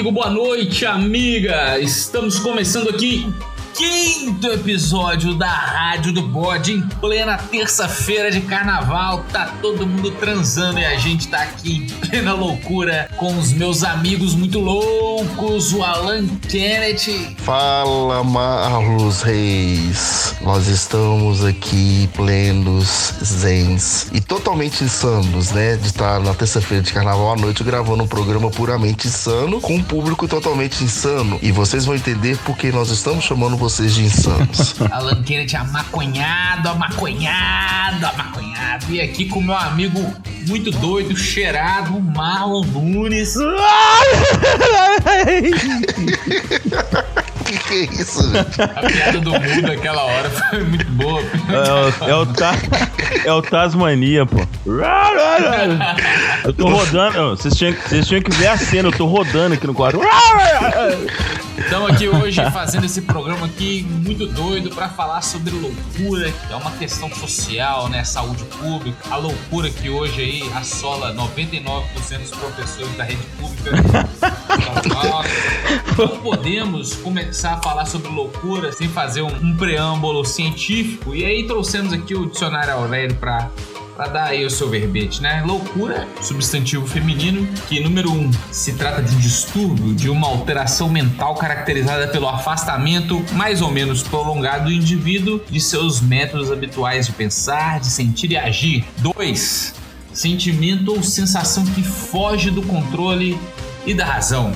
amigo, boa noite, amiga. Estamos começando aqui quinto episódio da Rádio do Bode em plena terça-feira de carnaval. Tá todo mundo transando e a gente tá aqui em plena loucura com os meus amigos muito loucos, o Alan Kennedy. Fala, Marlos Reis. Nós estamos aqui plenos, zens e totalmente insanos, né? De estar na terça-feira de carnaval à noite gravando um programa puramente insano com um público totalmente insano. E vocês vão entender porque nós estamos chamando vocês vocês de insanos. Alan Kennedy amaconhado, amaconhado, amaconhado. E aqui com meu amigo muito doido, cheirado, Marlon Nunes. que que é isso, gente? A piada do mundo aquela hora foi muito boa. É, o- é o, ta, é o Tasmania, pô. Eu tô rodando. Vocês tinham, vocês tinham que ver a cena, eu tô rodando aqui no quarto. Estamos aqui hoje fazendo esse programa aqui muito doido para falar sobre loucura, que é uma questão social, né? Saúde pública. A loucura que hoje aí assola 99% dos professores da rede pública. Não podemos começar a falar sobre loucura sem fazer um, um preâmbulo científico. E aí trouxemos aqui o dicionário Aurélio para Pra dar aí o seu verbete, né? Loucura, substantivo feminino, que número um, se trata de um distúrbio, de uma alteração mental caracterizada pelo afastamento mais ou menos prolongado do indivíduo de seus métodos habituais de pensar, de sentir e agir. Dois, sentimento ou sensação que foge do controle e da razão.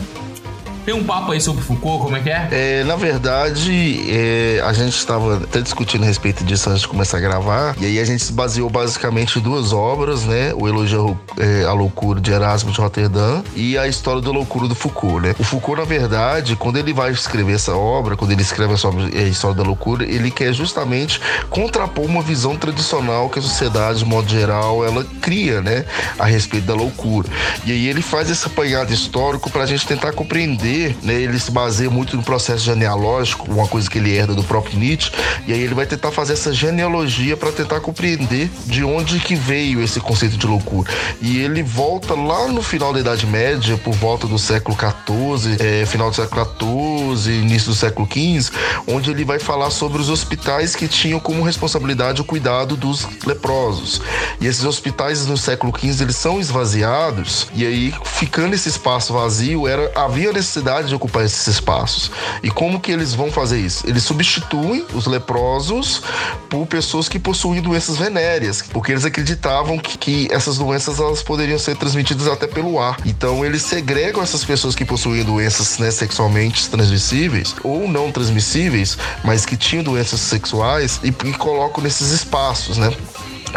Tem um papo aí sobre Foucault, como é que é? É, na verdade, é, a gente estava até discutindo a respeito disso antes de começar a gravar, e aí a gente se baseou basicamente em duas obras, né? O Elogio é, à Loucura de Erasmo de Roterdã e a História da Loucura do Foucault, né? O Foucault, na verdade, quando ele vai escrever essa obra, quando ele escreve essa obra, é, a História da Loucura, ele quer justamente contrapor uma visão tradicional que a sociedade, de modo geral, ela cria, né? A respeito da loucura. E aí ele faz esse apanhado histórico para a gente tentar compreender né, ele se baseia muito no processo genealógico, uma coisa que ele herda do próprio Nietzsche, e aí ele vai tentar fazer essa genealogia para tentar compreender de onde que veio esse conceito de loucura. E ele volta lá no final da Idade Média, por volta do século XIV, é, final do século XIV, início do século XV, onde ele vai falar sobre os hospitais que tinham como responsabilidade o cuidado dos leprosos. E esses hospitais no século XV eles são esvaziados, e aí ficando esse espaço vazio, era havia necessidade de ocupar esses espaços. E como que eles vão fazer isso? Eles substituem os leprosos por pessoas que possuem doenças venéreas, porque eles acreditavam que, que essas doenças elas poderiam ser transmitidas até pelo ar. Então eles segregam essas pessoas que possuíam doenças né, sexualmente transmissíveis ou não transmissíveis, mas que tinham doenças sexuais e, e colocam nesses espaços, né?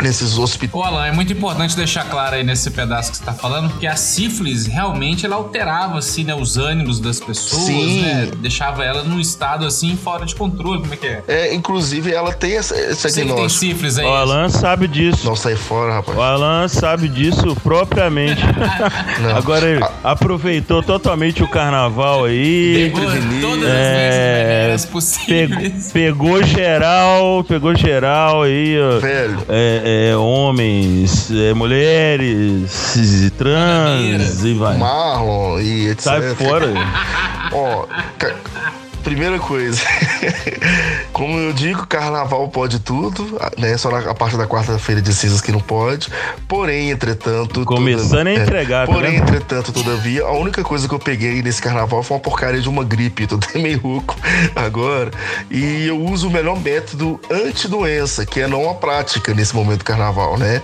Nesses hospitais. Ô Alan, é muito importante deixar claro aí nesse pedaço que você tá falando que a sífilis realmente ela alterava assim, né, os ânimos das pessoas, Sim. né? Deixava ela num estado assim fora de controle, como é que é? É, inclusive ela tem essa, esse Você que tem sífilis aí. O Alan sabe disso. Não sai fora, rapaz. O Alan sabe disso propriamente. Não. Agora ele aproveitou totalmente o carnaval aí. Pegou todas as É, doenças Pe- possíveis. pegou geral, pegou geral aí, ó. Velho, É, é, homens, é, mulheres, trans e vai. Marlon e etc. Sai fora. Ó, primeira coisa. Como eu digo, carnaval pode tudo, né? Só na a parte da quarta-feira de cinzas que não pode. Porém, entretanto. Começando a entregar, tá Porém, vendo? entretanto, todavia, a única coisa que eu peguei nesse carnaval foi uma porcaria de uma gripe. Tô até meio rouco agora. E eu uso o melhor método anti-doença, que é não a prática nesse momento do carnaval, né?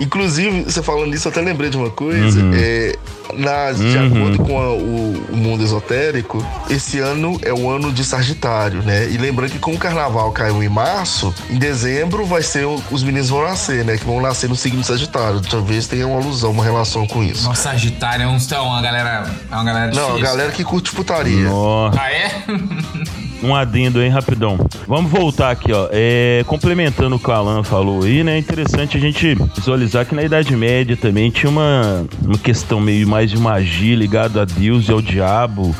Inclusive, você falando nisso, eu até lembrei de uma coisa. Uhum. É, na, de Uhum. acordo com a- o, o mundo esotérico, esse ano é o ano de Sagitário, né? E lembrando que como o carnaval caiu em março, em dezembro vai ser os meninos vão nascer, né? Que vão nascer no signo de Sagitário. Talvez tenha uma alusão, uma relação com isso. Nossa, Sagitário é um, é uma galera. É uma galera Não, a difícil. galera que curte putaria. Nossa. Ah, é? um adendo aí rapidão. Vamos voltar aqui, ó. É, complementando o que o Alan falou aí, né? É interessante a gente visualizar que na Idade Média também tinha uma, uma questão meio mais de magia ligada a Deus e ao diabo,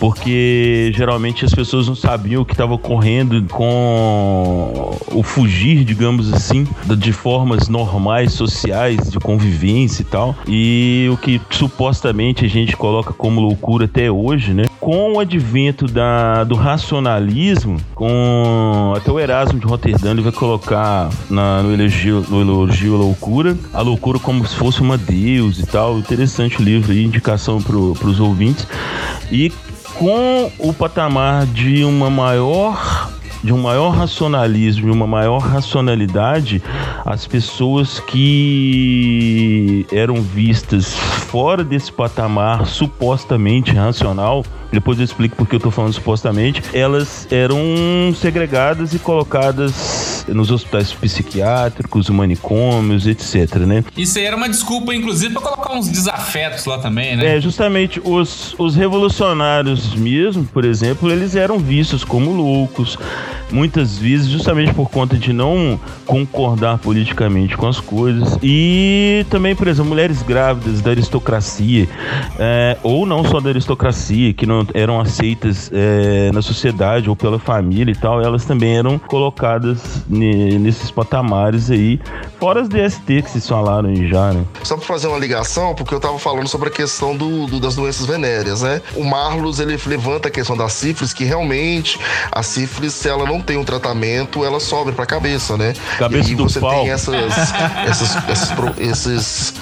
porque geralmente as pessoas não sabiam o que estava ocorrendo com o fugir, digamos assim, de formas normais, sociais, de convivência e tal. E o que supostamente a gente coloca como loucura até hoje, né? Com o advento da, do racionalismo, com até o Erasmo de Roterdã ele vai colocar na, no, elogio, no elogio à loucura, a loucura como se fosse uma deus e tal. Interessante o livro aí, indicação para os ouvintes. E com o patamar de uma maior de um maior racionalismo e uma maior racionalidade, as pessoas que eram vistas fora desse patamar supostamente racional depois eu explico porque eu tô falando supostamente, elas eram segregadas e colocadas nos hospitais psiquiátricos, manicômios, etc, né? Isso aí era uma desculpa, inclusive, para colocar uns desafetos lá também, né? É, justamente, os, os revolucionários mesmo, por exemplo, eles eram vistos como loucos, muitas vezes justamente por conta de não concordar politicamente com as coisas, e também, por exemplo, mulheres grávidas da aristocracia, é, ou não só da aristocracia, que não eram aceitas é, na sociedade ou pela família e tal, elas também eram colocadas nesses patamares aí, fora as DST que vocês falaram já, né? Só pra fazer uma ligação, porque eu tava falando sobre a questão do, do, das doenças venéreas, né? O Marlos, ele levanta a questão da sífilis, que realmente a sífilis, se ela não tem um tratamento, ela sobe pra cabeça, né? Cabeça e aí você pau. tem essas, essas, esses, esses,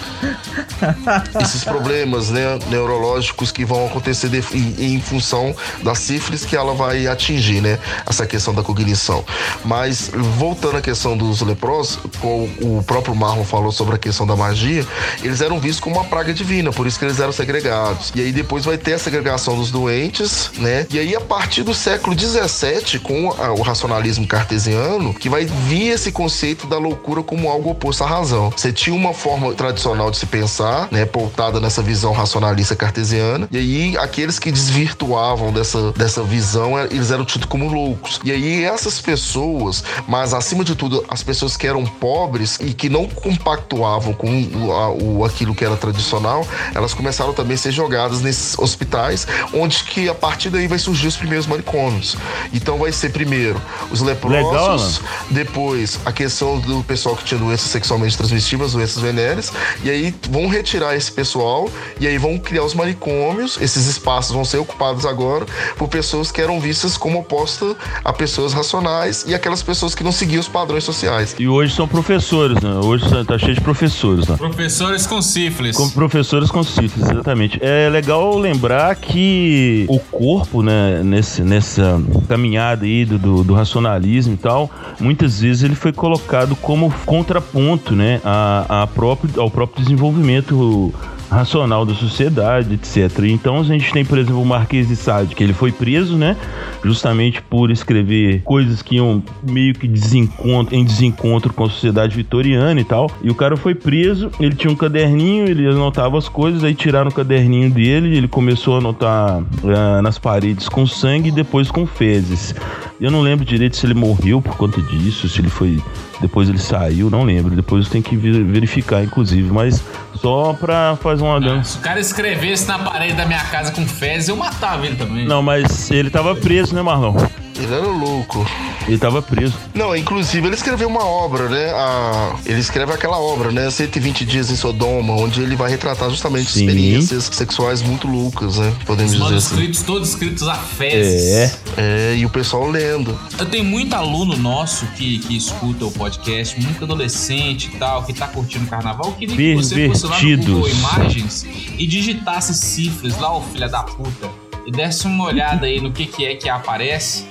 esses problemas né, neurológicos que vão acontecer de, em, em função da sífilis que ela vai atingir, né? Essa questão da cognição. Mas voltando à questão dos leprosos, o próprio Marlon falou sobre a questão da magia, eles eram vistos como uma praga divina, por isso que eles eram segregados. E aí depois vai ter a segregação dos doentes, né? E aí a partir do século 17, com a, o racionalismo cartesiano, que vai vir esse conceito da loucura como algo oposto à razão. Você tinha uma forma tradicional de se pensar, né, pautada nessa visão racionalista cartesiana, e aí aqueles que desvirtuavam dessa, dessa visão, é, eles eram tidos como loucos. E aí essas pessoas, mas acima de tudo, as pessoas que eram pobres e que não compactuavam com o, a, o aquilo que era tradicional, elas começaram também a ser jogadas nesses hospitais, onde que a partir daí vai surgir os primeiros manicômios. Então vai ser primeiro os leprosos, Legal, depois a questão do pessoal que tinha doenças sexualmente transmissíveis, doenças venéreas, e aí vão retirar esse pessoal e aí vão criar os manicômios, esses espaços vão ser ocupados agora por pessoas que eram vistas como opostas a pessoas racionais e aquelas pessoas que não seguiam os padrões sociais. E hoje são professores, né? Hoje tá cheio de professores, né? Professores com sífilis. Com professores com sífilis, exatamente. É legal lembrar que o corpo, né, nesse, nessa caminhada aí do, do, do racionalismo e tal, muitas vezes ele foi colocado como contraponto, né, a, a próprio, ao próprio desenvolvimento racional da sociedade, etc. Então a gente tem, por exemplo, o Marquês de Sade, que ele foi preso, né? Justamente por escrever coisas que iam meio que desencontro, em desencontro com a sociedade vitoriana e tal. E o cara foi preso, ele tinha um caderninho, ele anotava as coisas, aí tiraram o caderninho dele, ele começou a anotar uh, nas paredes com sangue e depois com fezes. Eu não lembro direito se ele morreu por conta disso, se ele foi. Depois ele saiu, não lembro. Depois tem que verificar, inclusive. Mas só pra fazer uma dança. Se o cara escrevesse na parede da minha casa com fezes, eu matava ele também. Não, mas ele tava preso, né, Marlon? Ele era louco. Ele tava preso. Não, inclusive ele escreveu uma obra, né? A... Ele escreve aquela obra, né? 120 Dias em Sodoma, onde ele vai retratar justamente Sim. experiências sexuais muito loucas, né? Podemos Os dizer assim. manuscritos todos escritos a fezes. É. É, e o pessoal lendo. Eu tenho muito aluno nosso que, que escuta o podcast, muito adolescente e tal, que tá curtindo o carnaval. Eu queria que você fosse lá no Google Imagens e digitasse cifras lá, ô filha da puta, e desse uma olhada aí no que, que é que aparece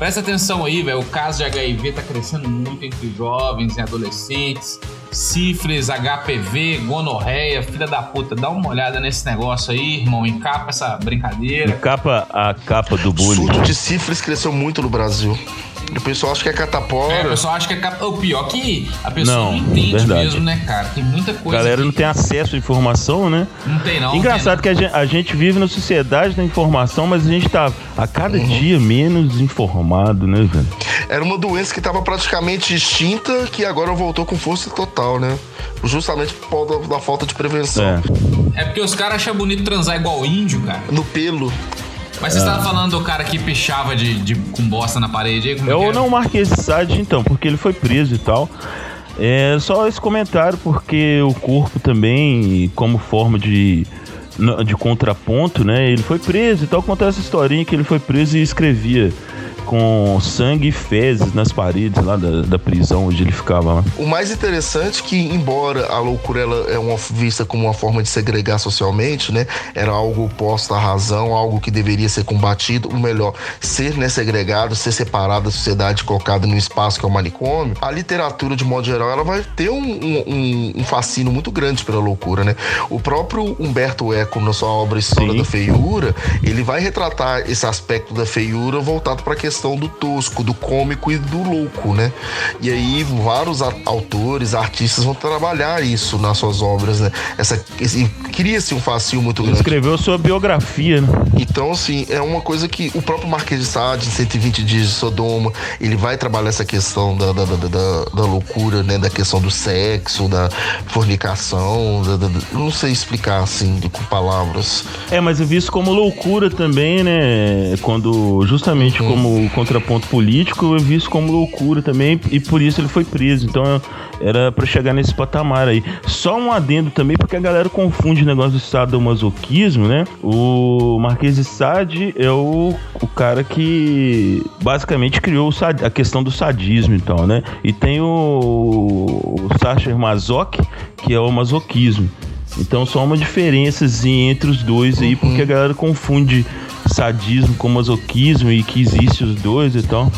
Presta atenção aí, velho. O caso de HIV tá crescendo muito entre jovens e adolescentes. Sífilis, HPV, gonorreia, filha da puta. Dá uma olhada nesse negócio aí, irmão. Encapa essa brincadeira. Encapa a capa do bullying. O surto de sífilis cresceu muito no Brasil. O pessoal acha que é catapora. É, o pessoal acha que é catapora. O pior que a pessoa não, não entende verdade. mesmo, né, cara? Tem muita coisa. A galera que... não tem acesso à informação, né? Não tem, não. Engraçado tem, não. que a gente, a gente, vive na sociedade da informação, mas a gente tá a cada uhum. dia menos informado, né, velho? Era uma doença que tava praticamente extinta, que agora voltou com força total, né? Justamente por causa da falta de prevenção. É, é porque os caras acham bonito transar igual índio, cara. No pelo. Mas você estava falando do cara que pichava de, de, com bosta na parede aí? Como Eu não marquei esse site então, porque ele foi preso e tal. É só esse comentário, porque o corpo também, como forma de, de contraponto, né? Ele foi preso e tal. Conta essa historinha que ele foi preso e escrevia com sangue e fezes nas paredes lá da, da prisão onde ele ficava lá. O mais interessante é que, embora a loucura ela é uma, vista como uma forma de segregar socialmente, né? Era algo oposto à razão, algo que deveria ser combatido, ou melhor, ser né, segregado, ser separado da sociedade, colocado no espaço que é o manicômio. A literatura, de modo geral, ela vai ter um, um, um fascínio muito grande pela loucura, né? O próprio Humberto Eco, na sua obra História Sim. da Feiura, ele vai retratar esse aspecto da feiura voltado para a questão questão do tosco, do cômico e do louco, né? E aí vários autores, artistas vão trabalhar isso nas suas obras, né? Essa cria-se um fascínio muito grande. Escreveu sua biografia, né? Então, assim, é uma coisa que o próprio Marquês de Sade, em 120 dias de Sodoma, ele vai trabalhar essa questão da, da, da, da, da loucura, né? Da questão do sexo, da fornicação, da, da, não sei explicar, assim, com palavras. É, mas eu vi isso como loucura também, né? Quando, justamente uhum. como contraponto político, eu vi isso como loucura também e por isso ele foi preso. Então era para chegar nesse patamar aí. Só um adendo também, porque a galera confunde o negócio do sadomasoquismo, né? O Marquês de Sade é o, o cara que basicamente criou sad, a questão do sadismo, então, né? E tem o, o Sacher Masoch, que é o masoquismo. Então só uma diferença entre os dois aí, porque a galera confunde sadismo com masoquismo e que existe os dois e tal.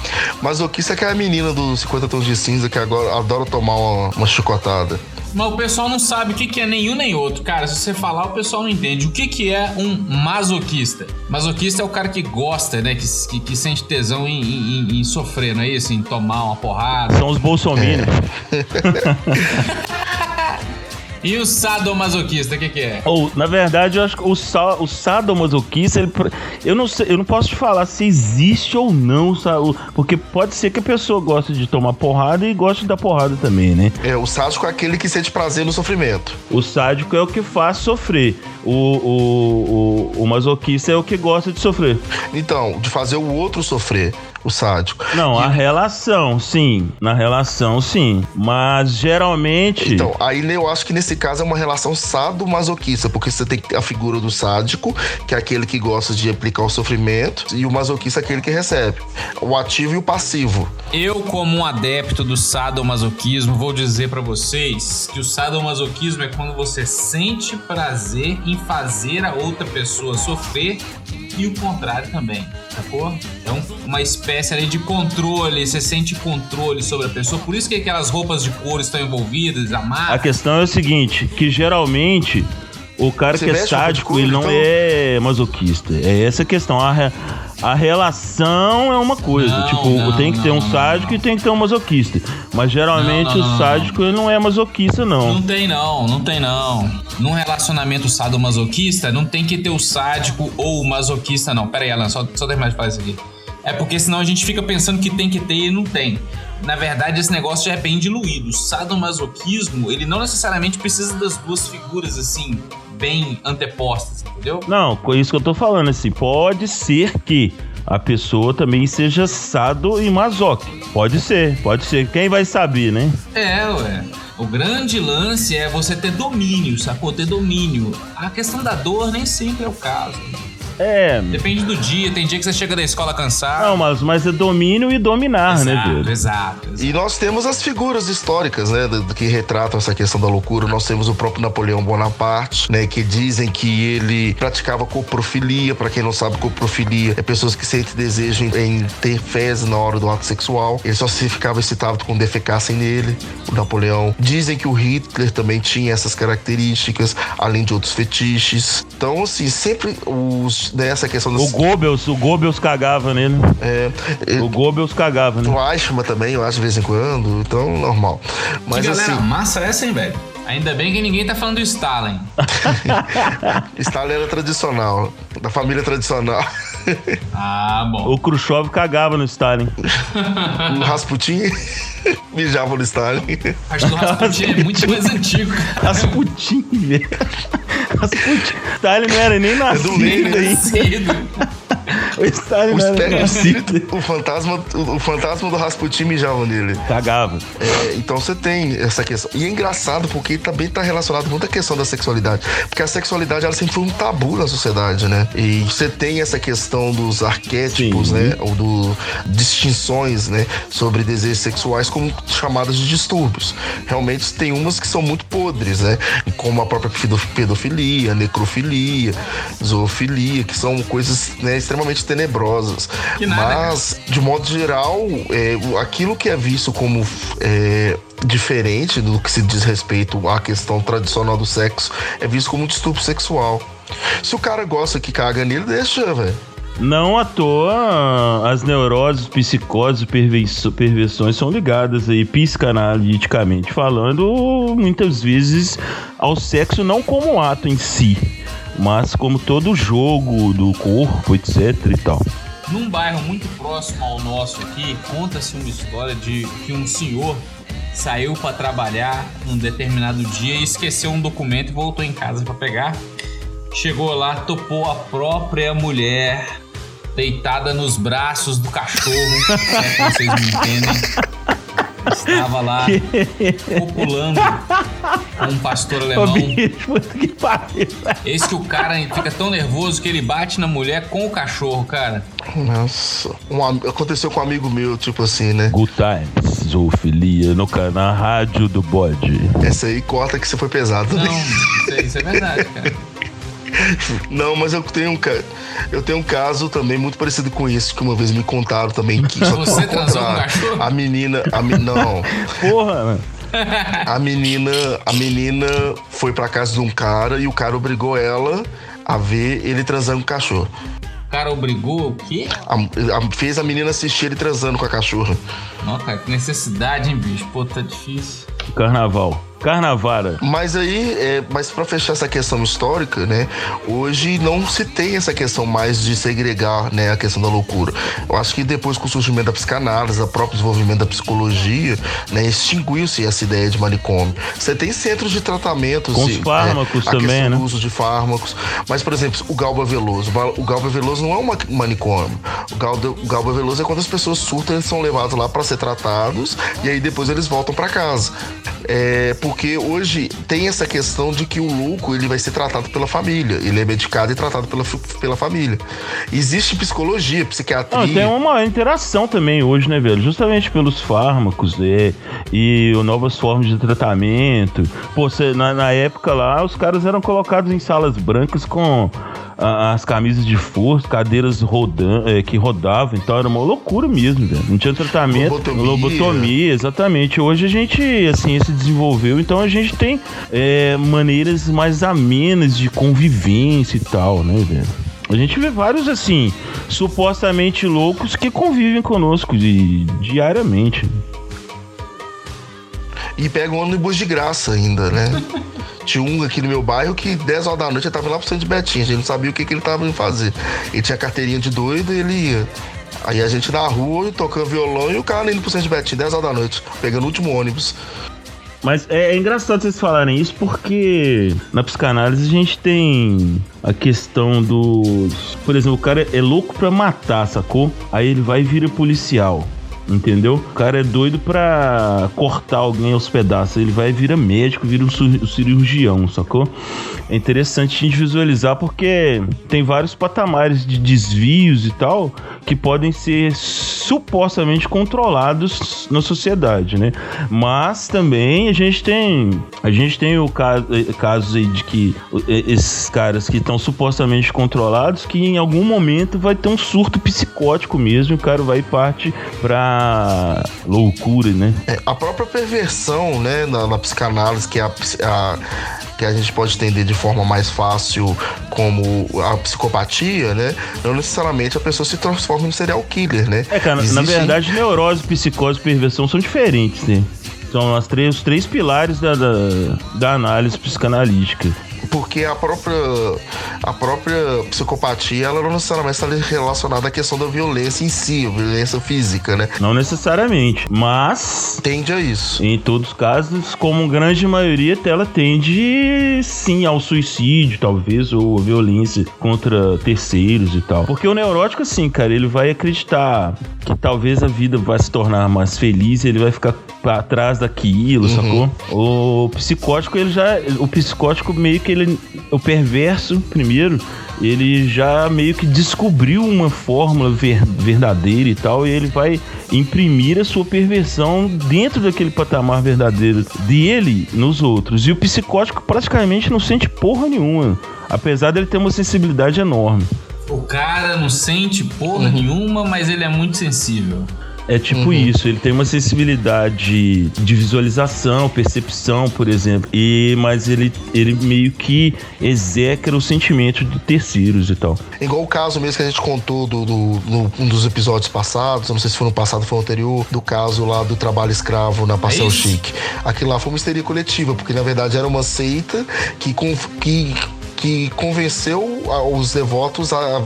Masoquista é aquela menina dos 50 tons de cinza que agora adora tomar uma, uma chicotada. Mas o pessoal não sabe o que, que é nenhum nem outro. Cara, se você falar, o pessoal não entende. O que, que é um masoquista? Masoquista é o cara que gosta, né? Que, que, que sente tesão em, em, em, sofrer, não é isso? Em tomar uma porrada. São os bolsominions. É. E o sadomasoquista, o que, que é? Ou, na verdade, eu acho que o, sa o sadomasoquista, ele, eu, não sei, eu não posso te falar se existe ou não, porque pode ser que a pessoa goste de tomar porrada e goste da porrada também, né? É, o sádico é aquele que sente prazer no sofrimento. O sádico é o que faz sofrer. O, o, o, o masoquista é o que gosta de sofrer. Então, de fazer o outro sofrer o sádico. Não, e... a relação, sim. Na relação, sim. Mas geralmente. Então, aí eu acho que nesse caso é uma relação sado-masoquista, porque você tem a figura do sádico, que é aquele que gosta de aplicar o sofrimento, e o masoquista é aquele que recebe. O ativo e o passivo. Eu, como um adepto do sadomasoquismo, vou dizer para vocês que o sadomasoquismo é quando você sente prazer em fazer a outra pessoa sofrer e o contrário também, sacou? É um, uma espécie ali de controle, você sente controle sobre a pessoa, por isso que aquelas roupas de couro estão envolvidas, a marca. A questão é o seguinte, que geralmente o cara você que é sádico, ele não então... é masoquista. É essa a questão. A, a relação é uma coisa. Não, tipo, não, tem que não, ter um sádico e tem que ter um masoquista. Mas geralmente o sádico ele não é masoquista, não. Não tem, não, não tem, não. Num relacionamento sadomasoquista, não tem que ter o sádico ou o masoquista, não. Pera aí, Alan, só, só terminar de falar isso aqui. É porque senão a gente fica pensando que tem que ter e não tem. Na verdade, esse negócio já é bem diluído. O sadomasoquismo, ele não necessariamente precisa das duas figuras assim, bem antepostas, entendeu? Não, com isso que eu tô falando, assim, pode ser que a pessoa também seja sado e masoque. Pode ser, pode ser. Quem vai saber, né? É, ué. O grande lance é você ter domínio, sacou? Ter domínio. A questão da dor nem sempre é o caso. É. Depende do dia, tem dia que você chega da escola cansado. Não, mas, mas é domínio e dominar, exato, né, Pedro? Exato, exato. E nós temos as figuras históricas, né, que retratam essa questão da loucura. Nós temos o próprio Napoleão Bonaparte, né, que dizem que ele praticava coprofilia. Para quem não sabe, coprofilia é pessoas que sentem desejo em ter fezes na hora do ato sexual. Ele só se ficava excitado quando defecassem nele, o Napoleão. Dizem que o Hitler também tinha essas características, além de outros fetiches. Então, assim, sempre os nessa questão do. O Goebbels, o Goebbels cagava nele. É, o Goebbels cagava, né? O Eichmann também, eu acho, de vez em quando, então normal. Mas que galera assim. massa essa, hein, velho? Ainda bem que ninguém tá falando do Stalin. Stalin era tradicional, da família tradicional. Ah, bom. O Khrushchev cagava no Stalin. o Rasputin mijava no Stalin. Acho que o Rasputin é muito mais antigo. Cara. Rasputin, velho. Rasputin. Stalin não era nem nascido. É do Lenin, O Stalin o não era nascido. O fantasma, o, o fantasma do Rasputin mijava nele. Cagava. É, então você tem essa questão. E é engraçado porque também tá relacionado muito à questão da sexualidade. Porque a sexualidade ela sempre foi um tabu na sociedade, né? E você tem essa questão dos arquétipos, Sim. né? Ou do distinções, né? Sobre desejos sexuais como chamadas de distúrbios. Realmente tem umas que são muito podres, né? Como a própria pedofilia, necrofilia, zoofilia, que são coisas né, extremamente tenebrosas. Mas, de modo geral, é, aquilo que é visto como é, diferente do que se diz respeito à questão tradicional do sexo é visto como um distúrbio sexual. Se o cara gosta que caga nele, deixa, velho. Não à toa, as neuroses, psicoses perversões são ligadas aí, psicanaliticamente falando, muitas vezes ao sexo não como ato em si, mas como todo jogo do corpo, etc e tal. Num bairro muito próximo ao nosso aqui, conta-se uma história de que um senhor saiu para trabalhar num determinado dia e esqueceu um documento e voltou em casa para pegar. Chegou lá, topou a própria mulher deitada nos braços do cachorro, se é que vocês me entendem. Estava lá populando com um pastor alemão. Esse que o cara fica tão nervoso que ele bate na mulher com o cachorro, cara. Nossa, um, aconteceu com um amigo meu, tipo assim, né? Good times, zoofilia, no canal Rádio do Bode. Essa aí corta que você foi pesado. Né? Não, isso, é, isso é verdade, cara. Não, mas eu tenho um, eu tenho um caso também muito parecido com isso, que uma vez me contaram também. Que só Você transou com cachorro? A menina. A, não. Porra, mano. A menina, a menina foi pra casa de um cara e o cara obrigou ela a ver ele transando com o cachorro. O cara obrigou o quê? A, a, fez a menina assistir ele transando com a cachorra. Nossa, cara, que necessidade, hein, bicho? Pô, tá difícil. Carnaval. Carnavara. Mas aí, é, mas para fechar essa questão histórica, né? Hoje não se tem essa questão mais de segregar, né, a questão da loucura. Eu acho que depois com o surgimento da psicanálise, o próprio desenvolvimento da psicologia, né, extinguiu-se essa ideia de manicômio. Você tem centros de tratamento, com os né, fármacos né, também, né? O uso de fármacos. Mas, por exemplo, o Galba Veloso. O Galba Veloso não é um manicômio. O Galba, o Galba Veloso é quando as pessoas surtam, eles são levados lá para ser tratados e aí depois eles voltam para casa. É, porque hoje tem essa questão de que o louco ele vai ser tratado pela família, ele é medicado e tratado pela, pela família. Existe psicologia, psiquiatria. tem uma interação também hoje, né, velho? Justamente pelos fármacos é, e novas formas de tratamento. Pô, cê, na, na época lá, os caras eram colocados em salas brancas com as camisas de força, cadeiras rodan é, que rodavam, então era uma loucura mesmo, velho. Não tinha tratamento, lobotomia. lobotomia, exatamente. Hoje a gente, assim, se desenvolveu, então a gente tem é, maneiras mais amenas de convivência e tal, né, velho? A gente vê vários, assim, supostamente loucos que convivem conosco de, diariamente. E pegam um ônibus de graça ainda, né? Tinha um aqui no meu bairro que 10 horas da noite ele tava lá pro centro de Betinho. A gente não sabia o que, que ele tava indo fazer. Ele tinha carteirinha de doido e ele ia. Aí a gente na rua, tocando violão e o cara indo pro centro de Betinho, 10 horas da noite, pegando o último ônibus. Mas é, é, engraçado vocês falarem isso porque na psicanálise a gente tem a questão dos. Por exemplo, o cara é louco pra matar, sacou? Aí ele vai e vira policial entendeu? O cara é doido pra cortar alguém aos pedaços. Ele vai vira médico, vira um cirurgião, sacou? É interessante a gente visualizar porque tem vários patamares de desvios e tal que podem ser supostamente controlados na sociedade, né? Mas também a gente tem a gente tem o caso eh, casos aí de que eh, esses caras que estão supostamente controlados que em algum momento vai ter um surto psicótico mesmo, o cara vai parte para loucura, né? É, a própria perversão, né, na, na psicanálise, que é a, a que a gente pode entender de forma mais fácil como a psicopatia, né? Não necessariamente a pessoa se transforma em serial killer, né? É, cara, Existem... na verdade, neurose, psicose e perversão são diferentes, né? São as três, os três pilares da, da, da análise psicanalítica porque a própria, a própria psicopatia, ela não necessariamente está relacionada à questão da violência em si, violência física, né? Não necessariamente, mas... Tende a isso. Em todos os casos, como grande maioria, ela tende sim ao suicídio, talvez, ou violência contra terceiros e tal. Porque o neurótico, assim, cara, ele vai acreditar que talvez a vida vai se tornar mais feliz, ele vai ficar atrás daquilo, uhum. sacou? O psicótico, ele já. O psicótico meio que ele. O perverso, primeiro, ele já meio que descobriu uma fórmula ver, verdadeira e tal, e ele vai imprimir a sua perversão dentro daquele patamar verdadeiro dele nos outros. E o psicótico praticamente não sente porra nenhuma, apesar dele ter uma sensibilidade enorme. O cara não sente porra uhum. nenhuma, mas ele é muito sensível. É tipo uhum. isso, ele tem uma sensibilidade de visualização, percepção, por exemplo, e mas ele, ele meio que execra o sentimento de terceiros e tal. Igual o caso mesmo que a gente contou do, do, do um dos episódios passados, não sei se foi no passado ou foi no anterior, do caso lá do trabalho escravo na Pastel é Chique. Aquilo lá foi uma histeria coletiva, porque na verdade era uma seita que, que que convenceu os devotos a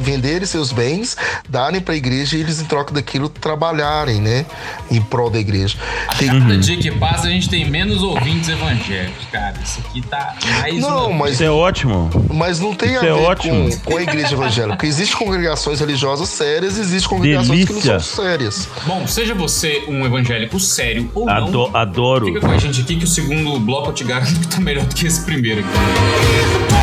venderem seus bens, darem para a igreja e eles, em troca daquilo, trabalharem, né? Em prol da igreja. Tem... Cada dia que passa, a gente tem menos ouvintes evangélicos, cara. Isso aqui tá mais. Não, mas. Isso é ótimo. Mas não tem Isso a é ver com, com, a igreja evangélica. Porque existem congregações religiosas sérias e existem congregações Delícia. que não são sérias. Bom, seja você um evangélico sério ou Ado não. Adoro. Fica com a gente aqui que o segundo bloco eu te garanto que tá melhor do que esse primeiro aqui.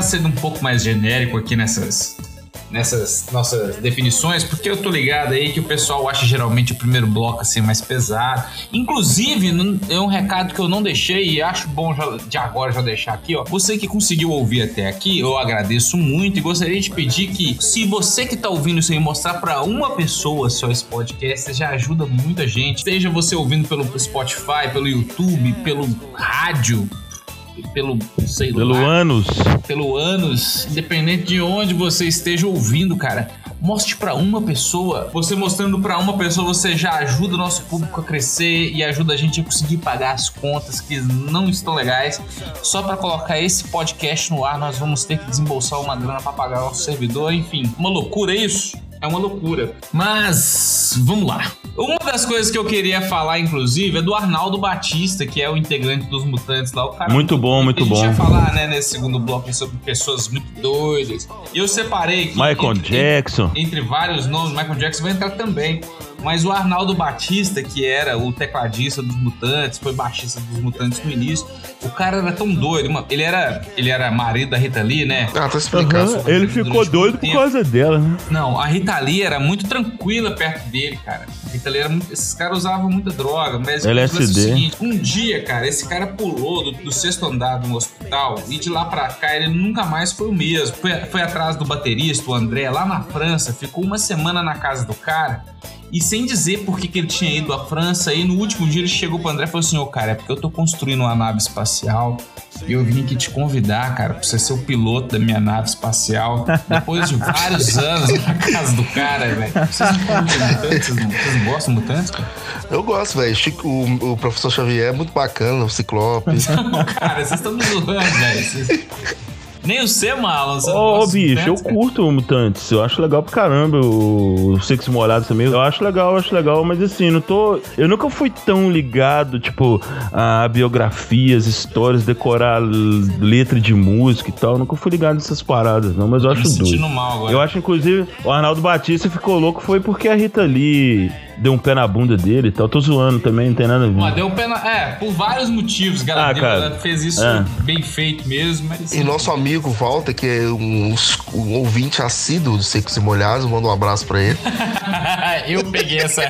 Tentar ser um pouco mais genérico aqui nessas nessas nossas definições, porque eu tô ligado aí que o pessoal acha geralmente o primeiro bloco assim mais pesado. Inclusive, é um recado que eu não deixei e acho bom já, de agora já deixar aqui, ó. Você que conseguiu ouvir até aqui, eu agradeço muito e gostaria de pedir que, se você que tá ouvindo isso aí mostrar para uma pessoa só esse podcast, já ajuda muita gente. Seja você ouvindo pelo Spotify, pelo YouTube, pelo rádio, pelo sei pelo anos pelo anos independente de onde você esteja ouvindo cara mostre para uma pessoa. Você mostrando para uma pessoa você já ajuda o nosso público a crescer e ajuda a gente a conseguir pagar as contas que não estão legais. Só para colocar esse podcast no ar nós vamos ter que desembolsar uma grana para pagar nosso servidor enfim. Uma loucura isso é uma loucura. Mas vamos lá. Uma das coisas que eu queria falar, inclusive, é do Arnaldo Batista, que é o integrante dos Mutantes lá. O cara muito bom, muito bom. A gente ia falar, né, nesse segundo bloco sobre pessoas muito doidas. E eu separei. Michael entre, Jackson. Entre, entre vários nomes, Michael Jackson vai entrar também. Mas o Arnaldo Batista, que era o tecladista dos Mutantes, foi baixista dos Mutantes no início, o cara era tão doido. Ele era, ele era marido da Rita Lee, né? Ah, tá explicando. Uhum, ele ficou doido por causa dela, né? Não, a Rita Lee era muito tranquila perto dele, cara. A Rita Lee era muito. Esses caras usavam muita droga, mas LSD. É o seguinte: um dia, cara, esse cara pulou do, do sexto andar no hospital e de lá pra cá ele nunca mais foi o mesmo. Foi, foi atrás do baterista, o André, lá na França, ficou uma semana na casa do cara e sem dizer por que, que ele tinha ido à França. E no último dia ele chegou pro André e falou assim: Ô, oh, cara, é porque eu tô construindo uma nave espacial e eu vim aqui te convidar, cara, pra você ser o piloto da minha nave espacial. Depois de vários anos na casa do cara, velho. Vocês não mutantes? Vocês não, vocês não gostam de mutantes, cara? Eu gosto, velho. O, o professor Xavier é muito bacana, o Ciclope. Não, cara, vocês estão me zoando, velho. Nem o C, Marlon. Ô, oh, bicho, eu curto o Mutantes. Eu acho legal pra caramba. O, o Six Molhados também. Eu acho legal, eu acho legal. Mas assim, não tô. Eu nunca fui tão ligado, tipo, a biografias, histórias, decorar letra de música e tal. Eu nunca fui ligado nessas paradas, não. Mas eu, eu acho doido. Mal agora. Eu acho, inclusive, o Arnaldo Batista ficou louco foi porque a Rita Lee deu um pé na bunda dele e tal. Tô zoando também, não tem nada a ver. Mas deu um pé na... É, por vários motivos ela, Ah, cara. fez isso É. bem feito mesmo, mas... E nosso amigo Walter, que é um, um ouvinte assíduo do Secos e Molhados, manda um abraço pra ele. eu peguei essa.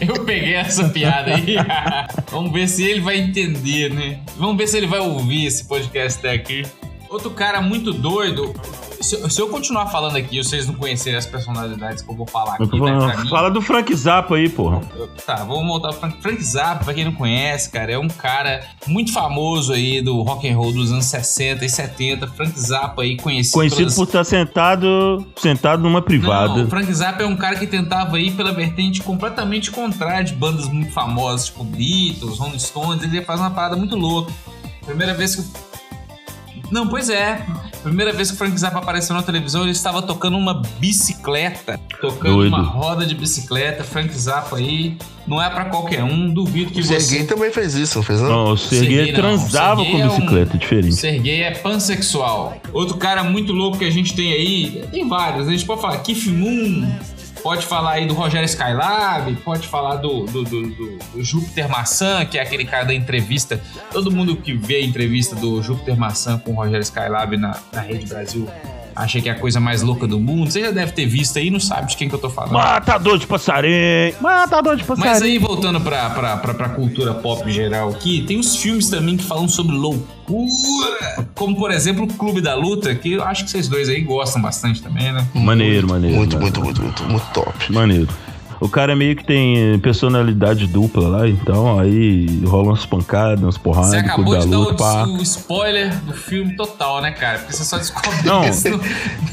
Eu peguei essa piada aí. Vamos ver se ele vai entender, né? Vamos ver se ele vai ouvir esse podcast daqui. Outro cara muito doido. Se, se eu continuar falando aqui e vocês não conhecerem as personalidades que eu vou falar aqui, né, mim. Fala do Frank Zappa aí, porra. Tá, vamos voltar pro Frank, Frank Zappa, pra quem não conhece, cara, é um cara muito famoso aí do rock and roll dos anos 60 e 70. Frank Zappa aí conhecido, Conhecido pelas- por estar sentado, sentado numa privada. Não, o Frank Zappa é um cara que tentava ir pela vertente completamente contrária de bandas muito famosas, tipo Beatles, Rolling Stones. Ele faz uma parada muito louca. Primeira vez que. Não, pois é. Primeira vez que o Frank Zappa apareceu na televisão, ele estava tocando uma bicicleta. Tocando Doido. uma roda de bicicleta. Frank Zappa aí. Não é pra qualquer um. Duvido que O você. Serguei também fez isso, não fez não? Não, o Serguei transava Serguei com é um- bicicleta, O diferente. Serguei é pansexual. Outro cara muito louco que a gente tem aí, tem vários. A gente pode falar Keith Moon, pode falar aí do Rogério Skylab, pode falar do, do, do, do- Júpiter Maçã, que é aquele cara da entrevista. Todo mundo que vê a entrevista do Júpiter Maçã com o Rogério Skylab na, na Rede Brasil acha que é a coisa mais louca do mundo. Você já deve ter visto aí, não sabe de quem que eu tô falando. Matador de passarinho! Matador de passarinho! Mas aí, voltando pra, pra, pra, pra cultura pop geral aqui, tem os filmes também que falam sobre loucura. Como, por exemplo, o Clube da Luta, que eu acho que vocês dois aí gostam bastante também, né? Maneiro, maneiro. Muito, mano. muito, muito, muito, muito top. Maneiro. O cara meio que tem personalidade dupla lá, então aí rola umas pancadas, umas porradas, Você acabou de da dar luta, o, spoiler do filme total, né, cara? Porque você só descobre Não. isso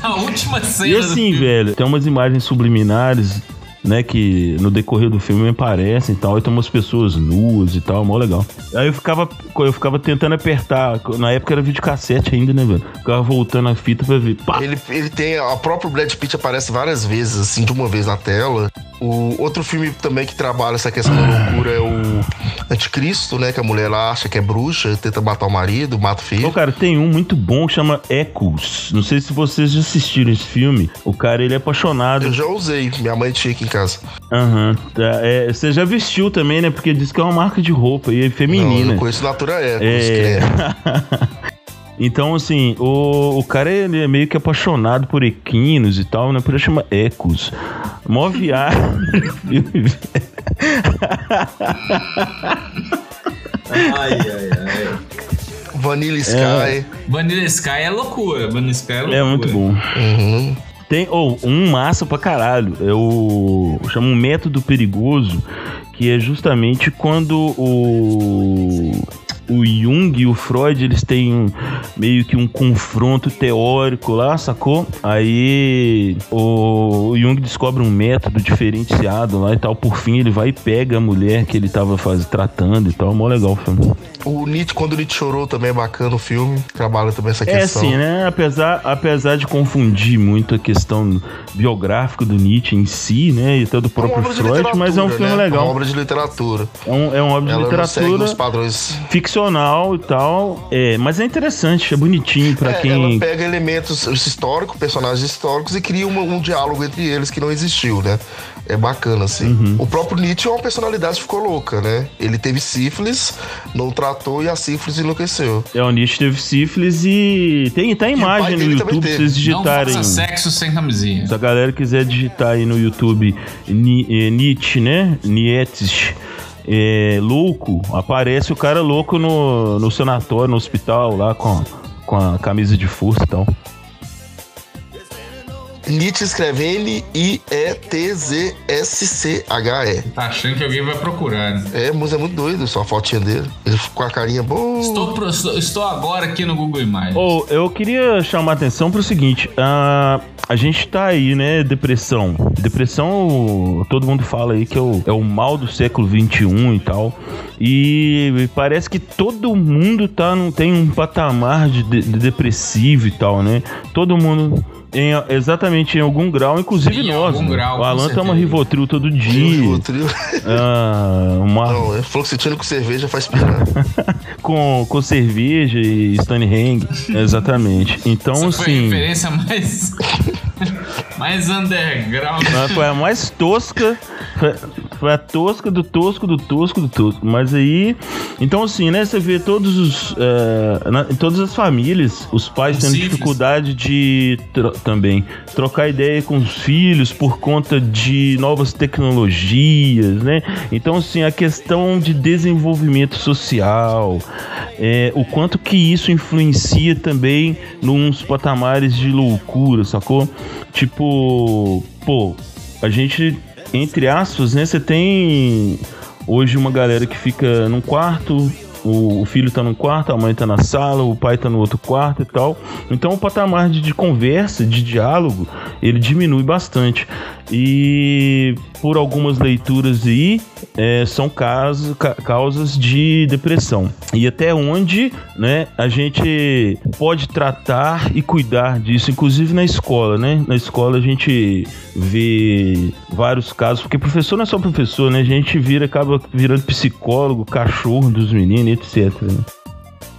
na última cena E do assim, filme. velho, tem umas imagens subliminares, né, que no decorrer do filme me aparecem e tal, e tem umas pessoas nuas e tal, mó legal. Aí eu ficava, eu ficava tentando apertar, na época era videocassete ainda, né, velho? Ficava voltando a fita pra ver, pá! Ele, ele tem. A próprio Brad Pitt aparece várias vezes, assim, de uma vez na tela. O outro filme também que trabalha essa questão da loucura é o Anticristo, né? Que a mulher lá acha que é bruxa, tenta matar o marido, mata o Ô, filho. cara, tem um muito bom que chama Echoes. Não sei se vocês já assistiram esse filme. O cara, ele é apaixonado Eu já usei, minha mãe tinha aqui em casa. Aham, tá. É, você já vestiu também, né? Porque diz que é uma marca de roupa e é Não, feminina. eu conheço Natura Ecos, É. credo. então, assim, o, o cara ele é meio que apaixonado por equinos e tal, né? Por isso chama Ecos. Mó viagem. Ai, ai, ai. Vanilla Sky. Vanilla Sky é loucura. Vanilla Sky é loucura. é muito bom. Uhum. Tem ou um massa pra caralho. É o. Chama um método perigoso, que é justamente quando o. O Jung e o Freud, eles têm um- meio que um confronto teórico lá, sacou? Aí o, o Jung descobre um método diferenciado lá e tal. Por fim, ele vai e pega a mulher que ele tava faz, tratando e tal. Mó legal o filme. O Nietzsche, quando o Nietzsche chorou, também é bacana o filme. Trabalha também essa É questão. assim, né? Apesar, apesar de confundir muito a questão biográfica do Nietzsche em si, né? E até do É próprio de Freud, mas é um filme né? É uma legal. obra de literatura. É, um, é uma obra de Ela segue literatura os padrões. Ficcional e tal. É, mas é interessante, é bonitinho pra É, quem. Ela pega elementos históricos, personagens históricos e cria uma- um diálogo entre eles que não existiu, né? É bacana, assim. Uhum. O próprio Nietzsche é uma personalidade que ficou louca, né? Ele teve sífilis, não tratou e a sífilis enlouqueceu. É, o Nietzsche teve sífilis e tem, pai imagem no YouTube pra vocês Não digitarem. faça sexo sem camisinha. Se a galera quiser digitar aí no YouTube eh, Nietzsche, né? Nietzsche. É, louco, aparece o cara louco no, no sanatório, no hospital, lá com, com a camisa de força e tal. Nietzsche escreve N-I-E-T-Z-S-C-H-E. Tá achando que alguém vai procurar, né? É, mas é muito doido, só a fotinha dele. Ele ficou com a carinha boa. Estou, pro- estou- agora aqui no Google Imagens. Ou eu queria chamar a atenção pro seguinte: ah, a gente tá aí, né? Depressão. Depressão, todo mundo fala aí que é o, é o mal do século XXI e tal. E parece que todo mundo tá num, tem um patamar de, de- de depressivo e tal, né? Todo mundo. Em, exatamente em algum grau, inclusive Em nós. algum né? grau, o Alan toma certeza. Rivotril todo dia. trio. Ah, uma, Não, é fluoxetina com cerveja faz pirar. com, com cerveja e Stonehenge. Exatamente. Então, Essa foi a assim. referência mais. Mais underground. Foi a mais tosca. Foi, Foi a tosca do tosco do tosco do tosco. Mas aí. Então, assim, né? Você vê todos os. Uh, na, em todas as famílias, os pais tendo dificuldade de tro também trocar ideia com os filhos por conta de novas tecnologias, né? Então, assim, a questão de desenvolvimento social, é, o quanto que isso influencia também nos patamares de loucura, sacou? Tipo, pô, a gente, entre aspas, né? Você tem hoje uma galera que fica num quarto, o, o, filho tá num quarto, a mãe tá na sala, o pai tá no outro quarto e tal. Então o patamar de, de conversa, de diálogo, ele diminui bastante. E por algumas leituras aí, é, são casos, ca causas de depressão. E até onde né, a gente pode tratar e cuidar disso, inclusive na escola, né? Na escola a gente vê vários casos, porque professor não é só professor, né? A gente vira, acaba virando psicólogo, cachorro dos meninos, etc.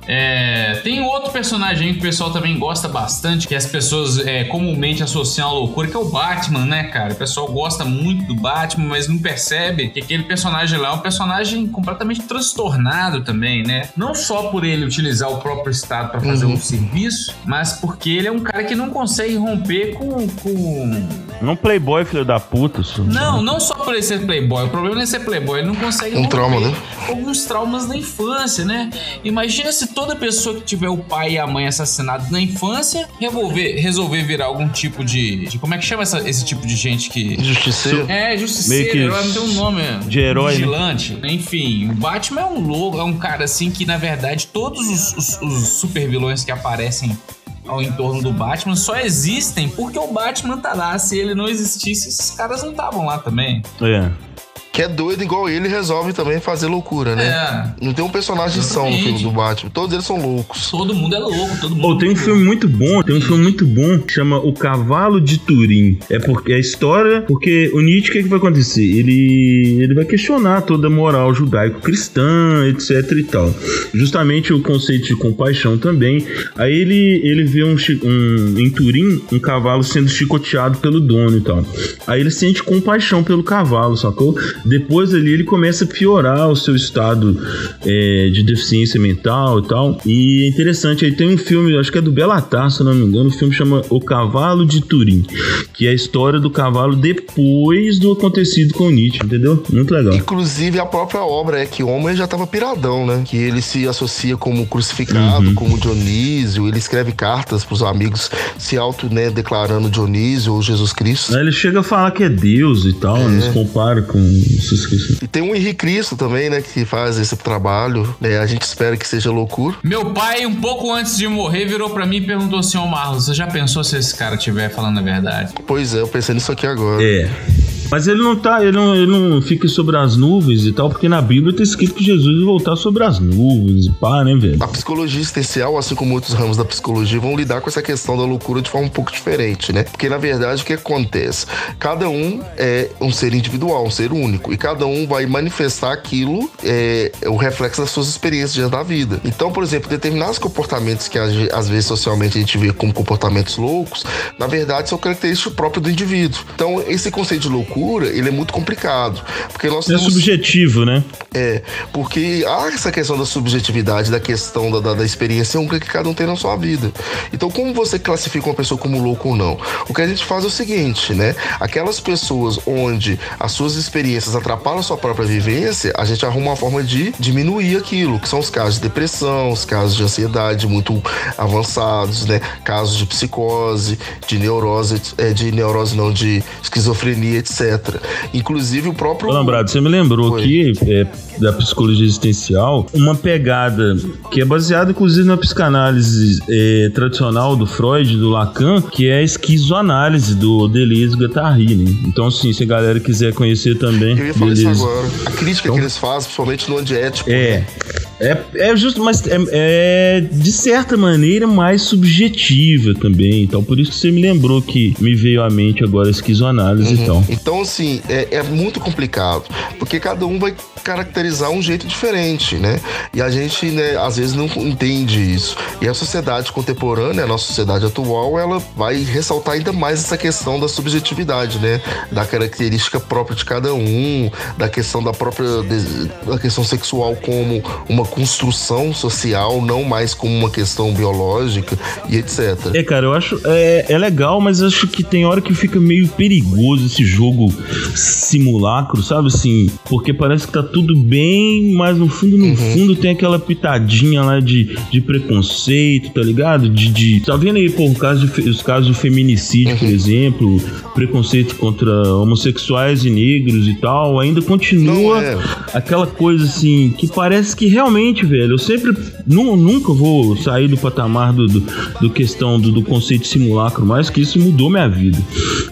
É, tem outro personagem que o pessoal também gosta bastante, que as pessoas é, comumente associam à loucura, que é o Batman, né, cara? O pessoal gosta muito do Batman, mas não percebe que aquele personagem lá é um personagem completamente transtornado também, né? Não só por ele utilizar o próprio Estado para fazer uhum. um serviço, mas porque ele é um cara que não consegue romper com. com... Não playboy, filho da puta. Não, não só por ele ser playboy. O problema não é ser playboy, ele não consegue um trauma, né? alguns traumas da infância, né? Imagina se toda pessoa que tiver o pai e a mãe assassinados na infância resolver, resolver virar algum tipo de, de Como é que chama essa, esse tipo de gente que. Justiceiro. É, justiceiro. que herói, não tem um nome. De herói. Né? Vigilante. Né? Enfim, o Batman é um louco, é um cara assim que, na verdade, todos os, os, os super vilões que aparecem ao entorno do Batman só existem porque o Batman tá lá. Se ele não existisse, esses caras não estavam lá também. É que é doido igual ele resolve também fazer loucura, né? É. Não tem um personagem são no filme do Batman. Todos eles são loucos. Todo mundo é louco, todo mundo. Oh, tem um filme muito bom, tem um filme muito bom que chama O Cavalo de Turim. É porque é a história, porque o Nietzsche o que, é que vai acontecer? Ele ele vai questionar toda a moral judaico-cristã, etc e tal. Justamente o conceito de compaixão também. Aí ele ele vê um, um em Turim um cavalo sendo chicoteado pelo dono e tal. Aí ele sente compaixão pelo cavalo, sacou? Depois ali ele começa a piorar o seu estado é, de deficiência mental e tal. E é interessante, aí tem um filme, acho que é do Belatar, se não me engano, o filme chama O Cavalo de Turim, que é a história do cavalo depois do acontecido com Nietzsche, entendeu? Muito legal. Inclusive a própria obra é que o homem já tava piradão, né? Que ele se associa como crucificado, uhum. como Dionísio, ele escreve cartas pros amigos se auto, né, declarando Dionísio ou Jesus Cristo. Aí ele chega a falar que é Deus e tal, é. nos compara com e tem um Henrique Cristo também, né, que faz esse trabalho. Né, a gente espera que seja loucura. Meu pai, um pouco antes de morrer, virou para mim e perguntou assim: Ô Marlos, você já pensou se esse cara estiver falando a verdade? Pois é, eu pensei nisso aqui agora. É. Mas ele não tá, ele não, ele não fica sobre as nuvens e tal, porque na Bíblia tá escrito que Jesus vai voltar sobre as nuvens e pá, né, velho? A psicologia existencial, assim como outros ramos da psicologia, vão lidar com essa questão da loucura de forma um pouco diferente, né? Porque na verdade o que acontece? Cada um é um ser individual, um ser único, e cada um vai manifestar aquilo, é, o reflexo das suas experiências da vida. Então, por exemplo, determinados comportamentos que às vezes socialmente a gente vê como comportamentos loucos, na verdade são características próprias do indivíduo. Então, esse conceito de loucura loucura, ele é muito complicado. Porque nós é temos... subjetivo, né? É, porque há essa questão da subjetividade, da questão da, da, da experiência única que cada um tem na sua vida. Então, como você classifica uma pessoa como louco ou não? O que a gente faz é o seguinte, né? Aquelas pessoas onde as suas experiências atrapalham a sua própria vivência, a gente arruma uma forma de diminuir aquilo, que são os casos de depressão, os casos de ansiedade muito avançados, né? Casos de psicose, de neurose, é, de neurose não, de esquizofrenia, etc. Inclusive o próprio. Lembrado, você me lembrou Foi. aqui é, da psicologia existencial, uma pegada que é baseada inclusive na psicanálise é, tradicional do Freud, do Lacan, que é a esquizoanálise do Deleuze e Guattari. Né? Então, assim, se a galera quiser conhecer também. Eu ia falar beleza. isso agora. A crítica então, que eles fazem, principalmente no antiético. É. Né? É, é justo, mas é, é, de certa maneira mais subjetiva também. Então, por isso que você me lembrou que me veio à mente agora a esquizoanálise uhum. e tal. Então, assim, é, é muito complicado, porque cada um vai caracterizar um jeito diferente, né? E a gente, né, às vezes não entende isso. E a sociedade contemporânea, a nossa sociedade atual, ela vai ressaltar ainda mais essa questão da subjetividade, né? Da característica própria de cada um, da questão da própria da questão sexual como uma construção social, não mais como uma questão biológica e etc. É, cara, eu acho é, é legal, mas acho que tem hora que fica meio perigoso esse jogo simulacro, sabe assim? Porque parece que tá tudo bem, mas no fundo, no uhum. fundo tem aquela pitadinha lá de, de preconceito, tá ligado? De, de tá vendo aí por causa de, os casos do feminicídio, uhum. por exemplo, preconceito contra homossexuais e negros e tal, ainda continua é. aquela coisa assim que parece que realmente, velho, eu sempre nu, nunca vou sair do patamar do, do, do questão do, do, conceito simulacro, mais que isso mudou minha vida.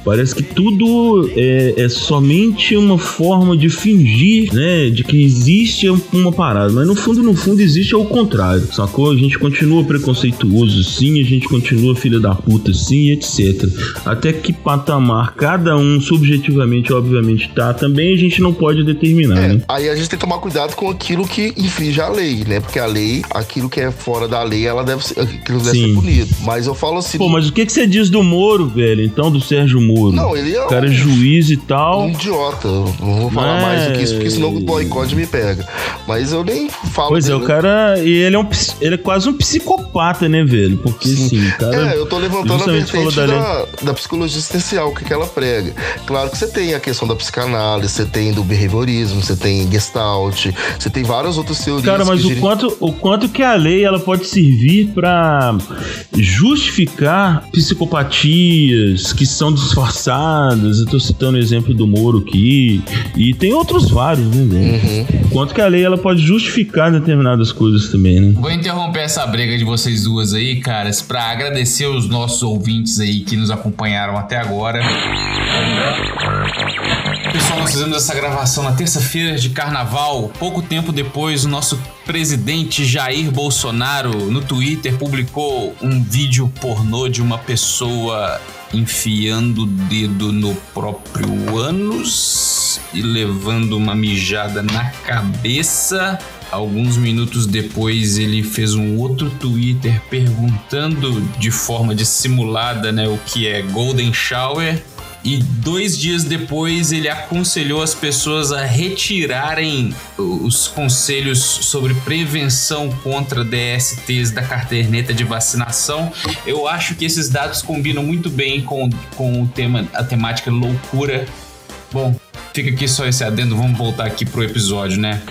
Parece que tudo é, é somente uma forma de fingir, né, de que existe uma parada, mas no fundo, no fundo existe o contrário, sacou? A gente continua preconceituoso, sim, a gente continua filha da puta, sim, etc. Até que patamar cada um subjetivamente, obviamente, tá, também a gente não pode determinar, é, né? Aí a gente tem que tomar cuidado com aquilo que infringe a lei, né? Porque a lei, aquilo que é fora da lei, ela deve ser, aquilo deve sim. ser punido. Mas eu falo assim. Pô, mas o que, que você diz do Moro, velho? Então, do Sérgio Moro? Não, ele é. O cara é juiz e tal. Um idiota. Não vou falar mais do que isso, porque senão o boicote me pega. Mas eu nem falo. Pois dele, é, o cara. E ele é, um, ele é quase um psicopata, né, velho? Porque sim, sim cara. É, eu tô levantando a vertente da, da, da, psicologia existencial, o que, que ela prega. Claro que você tem a questão da psicanálise, você tem do behaviorismo, você tem gestalt, você tem várias outras teorias. Cara, mas o, quanto, o quanto que a lei ela pode servir para justificar psicopatias que são disfarçadas. Eu tô citando o exemplo do Moro aqui. E tem outros vários, né, velho? Uhum. Quanto que a lei ela pode justificar determinadas coisas também, né? Vou interromper essa briga de vocês duas aí, caras, para agradecer os nossos ouvintes aí que nos acompanharam até agora. Pessoal, nós fizemos essa gravação na terça-feira de carnaval. Pouco tempo depois, o nosso presidente Jair Bolsonaro no Twitter publicou um vídeo pornô de uma pessoa enfiando o dedo no próprio ânus e levando uma mijada na cabeça. Alguns minutos depois, ele fez um outro Twitter perguntando de forma dissimulada né, o que é Golden Shower e dois dias depois ele aconselhou as pessoas a retirarem os conselhos sobre prevenção contra DSTs da carterneta de vacinação. Eu acho que esses dados combinam muito bem com, com o tema, a temática loucura. Bom, fica aqui só esse adendo, vamos voltar aqui pro episódio, né?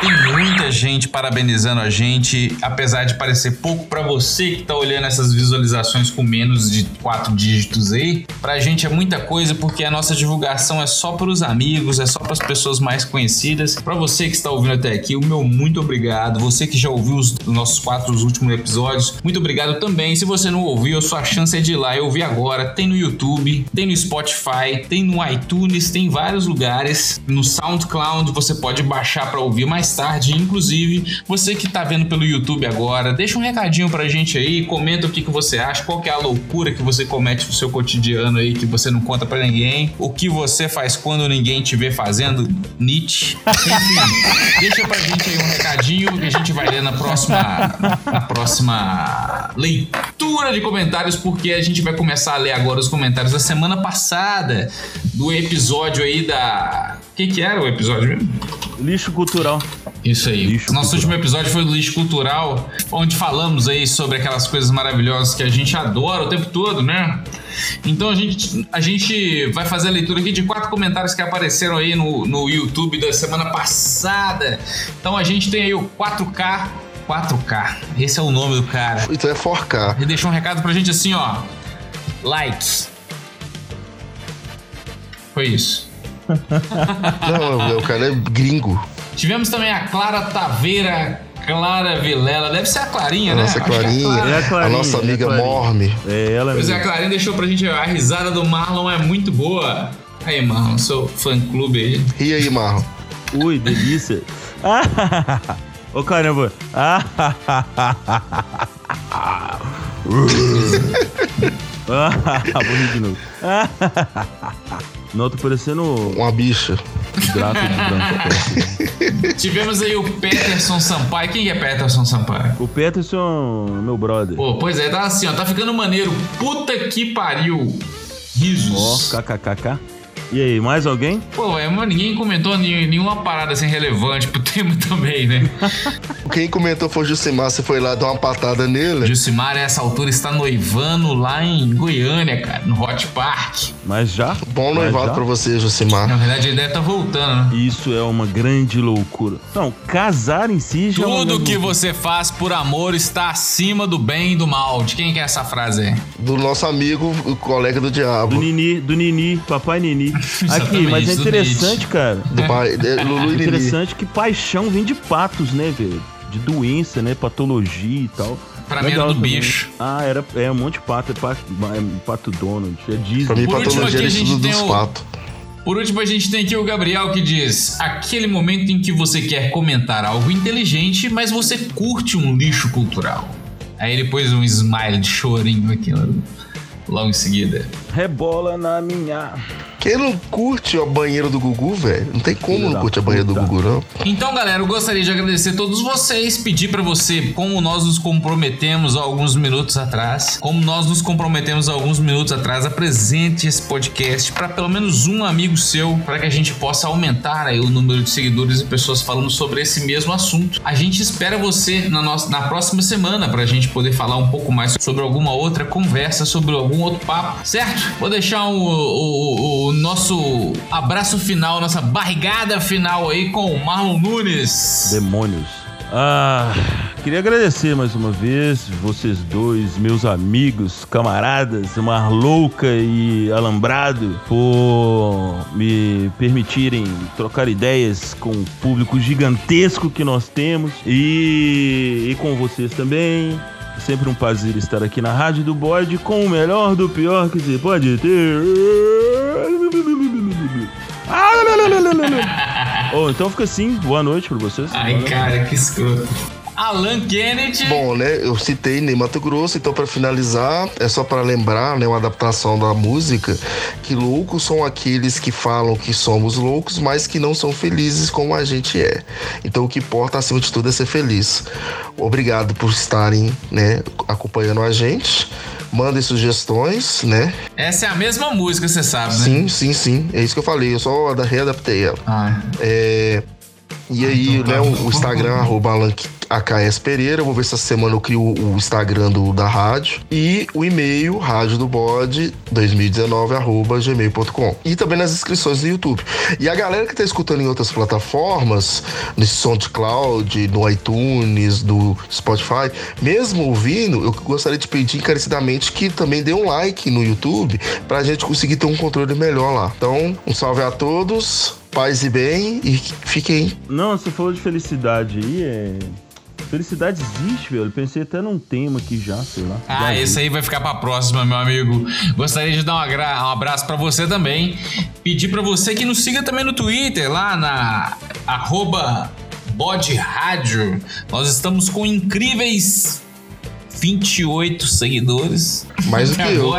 Tem muita gente parabenizando a gente, apesar de parecer pouco para você que tá olhando essas visualizações com menos de quatro dígitos aí. Pra gente é muita coisa porque a nossa divulgação é só para os amigos, é só para as pessoas mais conhecidas. Para você que está ouvindo até aqui, o meu muito obrigado. Você que já ouviu os nossos quatro os últimos episódios, muito obrigado também. Se você não ouviu, a sua chance é de ir lá e ouvir agora. Tem no YouTube, tem no Spotify, tem no iTunes, tem vários lugares. No SoundCloud você pode baixar para ouvir mais tarde. Inclusive, você que tá vendo pelo YouTube agora, deixa um recadinho pra gente aí, comenta o que, que você acha, qual que é a loucura que você comete no seu cotidiano aí que você não conta para ninguém, o que você faz quando ninguém te vê fazendo, Nietzsche. Enfim, deixa pra gente aí um recadinho que a gente vai ler na próxima, na próxima leitura de comentários, porque a gente vai começar a ler agora os comentários da semana passada, do episódio aí da. O que, que era o episódio mesmo? Lixo cultural. Isso aí. Lixo Nosso cultural. último episódio foi do lixo cultural, onde falamos aí sobre aquelas coisas maravilhosas que a gente adora o tempo todo, né? Então a gente, a gente vai fazer a leitura aqui de quatro comentários que apareceram aí no, no YouTube da semana passada. Então a gente tem aí o 4K. 4K, esse é o nome do cara. Então é 4K. Ele deixou um recado pra gente assim, ó. Likes. Foi isso. Não, o cara é gringo. Tivemos também a Clara Taveira Clara Vilela, deve ser a Clarinha, a né? Nossa é Clarinha, é a, Clarinha, a nossa amiga é a Morme. É, ela pois é, a Clarinha deixou pra gente a risada do Marlon é muito boa. Aí, Marlon, seu fã clube aí. E aí, Marlon? Ui, delícia. Ô caramba. Vou rir de novo. Não, tô parecendo Uma bicha. Draco de branco. Tivemos aí o Peterson Sampaio. Quem é Peterson Sampaio? O Peterson, meu brother. Pô, pois é, tá assim, ó, tá ficando maneiro. Puta que pariu. Ó, Risos. kkkk. E aí, mais alguém? Pô, é, mas ninguém comentou nenhum- nenhuma parada assim relevante pro tema também, né? Quem comentou foi o Jusimar, você foi lá dar uma patada nele. Jucimar, a essa altura, está noivando lá em Goiânia, cara, no Hot Park. Mas já? Bom noivado já? pra você, Jusimar. Na verdade, ele deve estar voltando, né? Isso é uma grande loucura. Não, casar em si já é Tudo grande que loucura. você faz por amor está acima do bem e do mal. De quem que é essa frase aí? Do nosso amigo, o colega do Do diabo. Nini, do Nini, papai Nini. Aqui, mas é interessante, cara. Do pai, é, Lulu Nini. Interessante que paixão vem de patos, né, velho? De doença, né? Patologia e tal. Pra mim era do também. bicho. Ah, era, é um monte de pato, é pato, é pato Donald, é Disney. Pra mim, Por último, patologia aqui é a gente estudo tem dos o- patos. Por último, a gente tem aqui o Gabriel que diz: aquele momento em que você quer comentar algo inteligente, mas você curte um lixo cultural. Aí ele pôs um smile de chorinho aqui logo em seguida. Rebola na minha. Quem não curte a banheira do Gugu, velho? Não tem como Filho não curtir a banheira do. Gugu, não. Então, galera, eu gostaria de agradecer a todos vocês, pedir pra você como nós nos comprometemos há alguns minutos atrás, como nós nos comprometemos há alguns minutos atrás, apresente esse podcast pra pelo menos um amigo seu, pra que a gente possa aumentar aí o número de seguidores e pessoas falando sobre esse mesmo assunto. A gente espera você na nossa na próxima semana pra gente poder falar um pouco mais sobre alguma outra conversa, sobre algum outro papo, certo? Vou deixar o, o- o nosso abraço final, nossa barrigada final aí com o Marlon Nunes. Demônios. Ah, queria agradecer mais uma vez vocês dois, meus amigos, camaradas, Marlouca e Alambrado, por me permitirem trocar ideias com o público gigantesco que nós temos e, e com vocês também. Sempre um prazer estar aqui na Rádio do Bode com o melhor do pior que se pode ter. Oh, então fica assim, boa noite pra vocês. Ai, cara, que escroto. Alan Kennedy. Bom, né? Eu citei Ney Mato Grosso, então pra finalizar, é só pra lembrar, né, uma adaptação da música, que loucos são aqueles que falam que somos loucos, mas que não são felizes como a gente é. Então o que importa acima de tudo é ser feliz. Obrigado por estarem, né, acompanhando a gente. Mandem sugestões, né? Essa é a mesma música, você sabe, né? Sim, sim, sim. É isso que eu falei. Eu só ada- readaptei ela. Ah, É, E aí, então tá. né, o o Instagram, arroba Alan AKS Pereira. Vou ver se essa semana eu crio o Instagram do, da rádio. E o e-mail, rádio do bode 2019, arroba gmail.com. E também nas inscrições do YouTube. E a galera que tá escutando em outras plataformas, no SoundCloud, no iTunes, do Spotify, mesmo ouvindo, eu gostaria de pedir encarecidamente que também dê um like no YouTube pra gente conseguir ter um controle melhor lá. Então, um salve a todos. Paz e bem e fiquem Não, você falou de felicidade aí, é. Felicidade existe, velho. Eu pensei até num tema aqui já, sei lá. Ah, esse aí vai ficar pra próxima, meu amigo. Gostaria de dar um, agra- um abraço pra você também. Pedir pra você que nos siga também no Twitter, lá na arroba Bode Rádio. Nós estamos com incríveis 28 seguidores. Mais do que eu.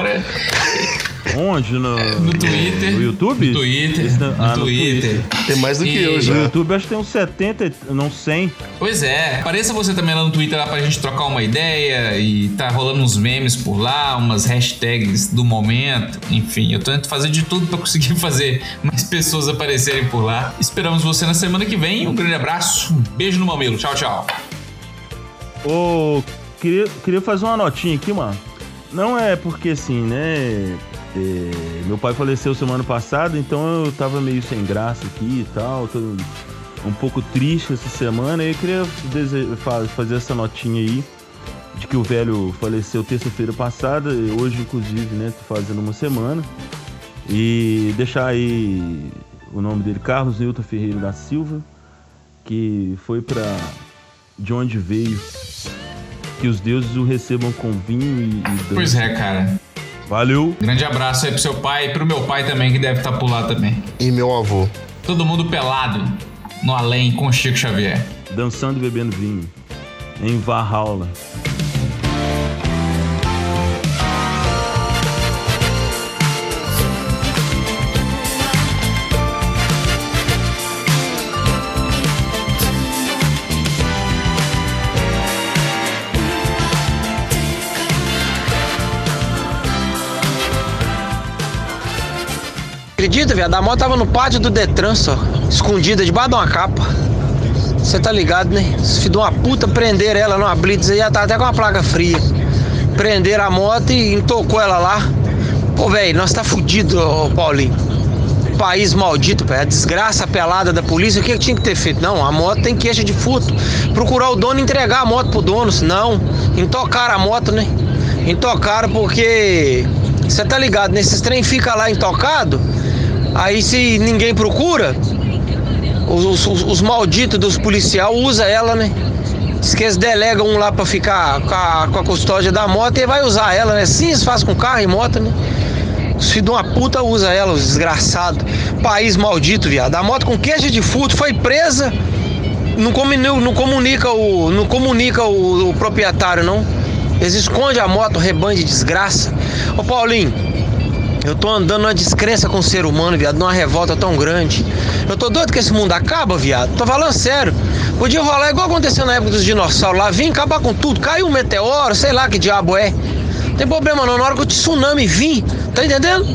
Onde? No, no Twitter. No YouTube? No Twitter. Esse no, ah, no Twitter. Tem mais do que E- eu No já. YouTube acho que tem uns 70, e- não 100. Pois é, apareça você também lá no Twitter lá pra gente trocar uma ideia e tá rolando uns memes por lá, umas hashtags do momento, enfim, eu tento fazer de tudo pra conseguir fazer mais pessoas aparecerem por lá. Esperamos você na semana que vem, um grande abraço, um beijo no mamilo, tchau, tchau. Ô, queria, queria fazer uma notinha aqui, mano. Não é porque assim, né? É, meu pai faleceu semana passada, então eu tava meio sem graça aqui e tal. Tô um pouco triste essa semana. E eu queria fazer essa notinha aí de que o velho faleceu terça-feira passada. Hoje, inclusive, né? Tô fazendo uma semana. E deixar aí o nome dele, Carlos Newton Ferreira da Silva, que foi pra de onde veio. Que os deuses o recebam com vinho e, e. Pois é, cara. Valeu! Grande abraço aí pro seu pai e pro meu pai também, que deve estar por lá também. E meu avô. Todo mundo pelado. no além com Chico Xavier? Dançando e bebendo vinho. Em Valhalla. Acredita, viado? A moto tava no pátio do Detran, só. Escondida debaixo de uma capa. Você tá ligado, né? Se de uma puta prender ela numa blitz aí, ela tá até com a placa fria. Prenderam a moto e intocou ela lá. Pô, velho, nós tá fudido, ô Paulinho. País maldito, velho. A desgraça pelada da polícia, o que, que tinha que ter feito? Não, a moto tem queixa de furto. Procurar o dono e entregar a moto pro dono. Não, intocaram a moto, né? Intocaram porque. Você tá ligado, né? Esses trem fica lá intocado. Aí se ninguém procura, os, os, os malditos dos policiais usam ela, né? Diz que eles delegam um lá pra ficar com a, com a custódia da moto e vai usar ela, né? Sim, eles fazem com carro e moto, né? Os filhos de uma puta usa ela, os desgraçados. País maldito, viado. A moto com queixa de furto foi presa. Não, comunica, não comunica, o, não comunica o, o proprietário, não. Eles escondem a moto, rebanho de desgraça. Ô Paulinho, eu tô andando numa descrença com o ser humano, viado, numa revolta tão grande. Eu tô doido que esse mundo acaba, viado. Tô falando sério. Podia rolar igual aconteceu na época dos dinossauros lá, vir acabar com tudo, caiu um meteoro, sei lá que diabo é. Não tem problema não, na hora que o tsunami vir, tá entendendo?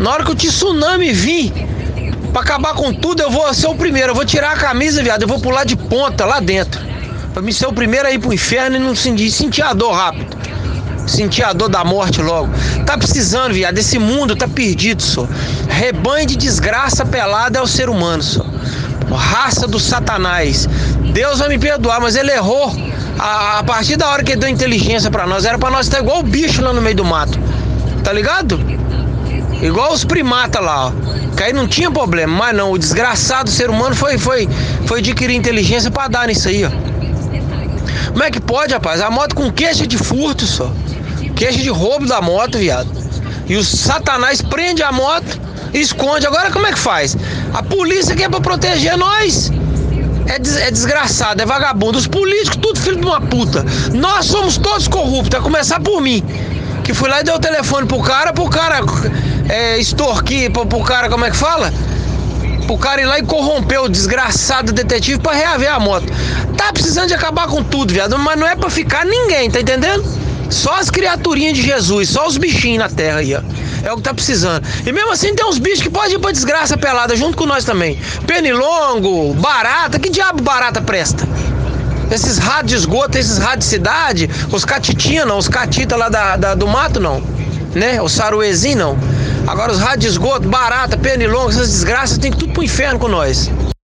Na hora que o tsunami vir, pra acabar com tudo, eu vou ser o primeiro. Eu vou tirar a camisa, viado, eu vou pular de ponta lá dentro. Pra me ser o primeiro a ir pro inferno e não sentir, sentir a dor rápido sentir a dor da morte logo. Tá precisando, viado. Esse mundo tá perdido, só. Rebanho de desgraça pelada é o ser humano, só. Raça do satanás. Deus vai me perdoar, mas ele errou. A, a partir da hora que ele deu inteligência para nós, era para nós estar igual o bicho lá no meio do mato. Tá ligado? Igual os primatas lá, ó. Que aí não tinha problema, mas não, o desgraçado ser humano foi, foi, foi adquirir inteligência para dar nisso aí, ó. Como é que pode, rapaz? A moto com queixa de furto só. Queixa de roubo da moto, viado. E o satanás prende a moto e esconde. Agora como é que faz? A polícia que é pra proteger nós. É, des é desgraçado, é vagabundo. Os políticos, tudo filho de uma puta. Nós somos todos corruptos, a começar por mim. Que fui lá e dei o telefone pro cara, pro cara é, extorquir, pro, pro cara, como é que fala? Pro cara ir lá e corromper o desgraçado detetive pra reaver a moto. Tá precisando de acabar com tudo, viado, mas não é pra ficar ninguém, tá entendendo? Só as criaturinhas de Jesus, só os bichinhos na terra aí, ó. É o que tá precisando. E mesmo assim tem uns bichos que podem ir pra desgraça pelada junto com nós também. Penilongo, barata, que diabo barata presta? Esses ratos de esgoto, esses ratos de cidade, os catitinhos não, os catitas lá da, da, do mato não, né? O saruezinho não. Agora os ratos de esgoto, barata, pernilongo, essas desgraças tem tudo pro inferno com nós.